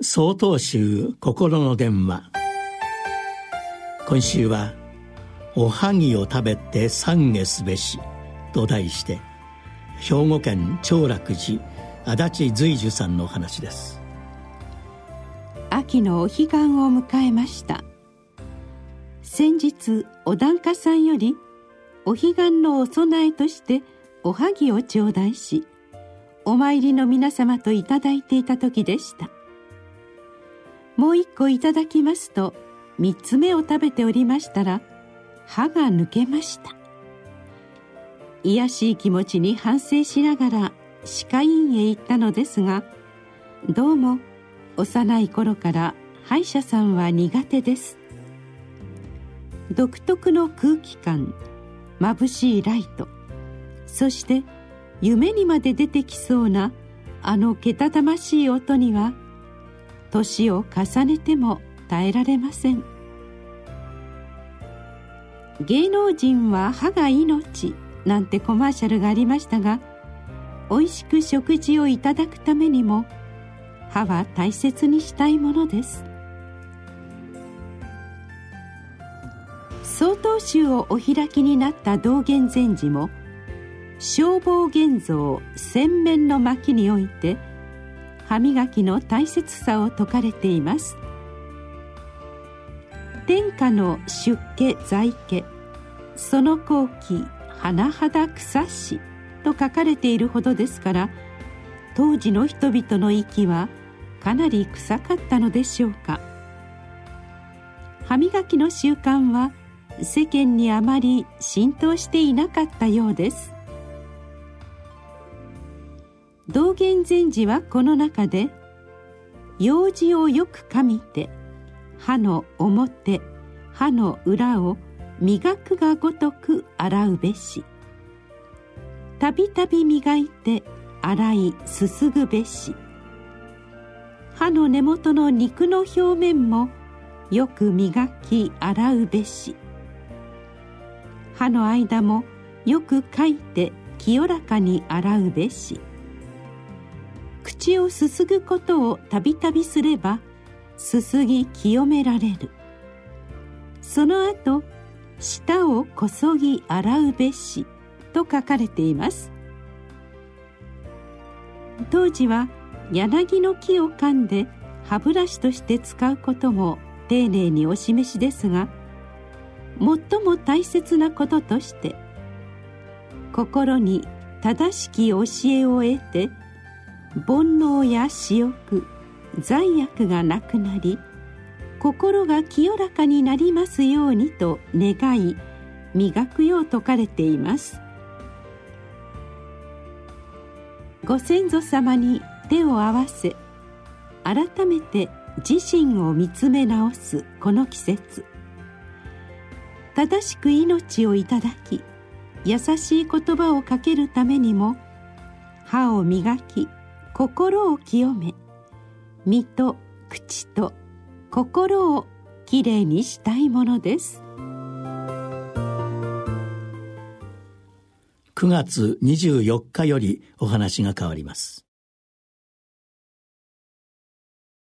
総統集心の電話。今週は「おはぎを食べて懺悔すべし」と題して兵庫県長楽寺足立随樹さんの話です。秋のお彼岸を迎えました。先日お檀家さんよりお彼岸のお供えとしておはぎを頂戴しお参りの皆様といただいていた時でした。もう一個いただきますと三つ目を食べておりましたら歯が抜けました。卑しい気持ちに反省しながら歯科医院へ行ったのですがどうも幼い頃から歯医者さんは苦手です。独特の空気感眩しいライトそして夢にまで出てきそうなあのけたたましい音には年を重ねても耐えられません。芸能人は歯が命なんてコマーシャルがありましたが美味しく食事をいただくためにも歯は大切にしたいものです。曹洞宗をお開きになった道元禅師も消防現像洗面の巻において歯磨きの大切さを説かれています。天下の出家在家その後期甚だ草しと書かれているほどですから当時の人々の息はかなり臭かったのでしょうか。歯磨きの習慣は世間にあまり浸透していなかったようです。道元禅師はこの中で「用事をよくかみて歯の表歯の裏を磨くがごとく洗うべし」「たびたび磨いて洗いすすぐべし」歯の根元の肉の表面もよく磨き洗うべし。歯の間もよくかいて清らかに洗うべし。口をすすぐことをたびたびすればすすぎ清められる。その後舌をこそぎ洗うべしと書かれています。当時は柳の木を噛んで歯ブラシとして使うことも丁寧にお示しですが最も大切なこととして心に正しき教えを得て煩悩や私欲罪悪がなくなり心が清らかになりますようにと願い磨くよう説かれています。ご先祖様に手を合わせ改めて自身を見つめ直すこの季節。正しく命をいただき優しい言葉をかけるためにも歯を磨き心を清め身と口と心をきれいにしたいものです。9月24日よりお話が変わります。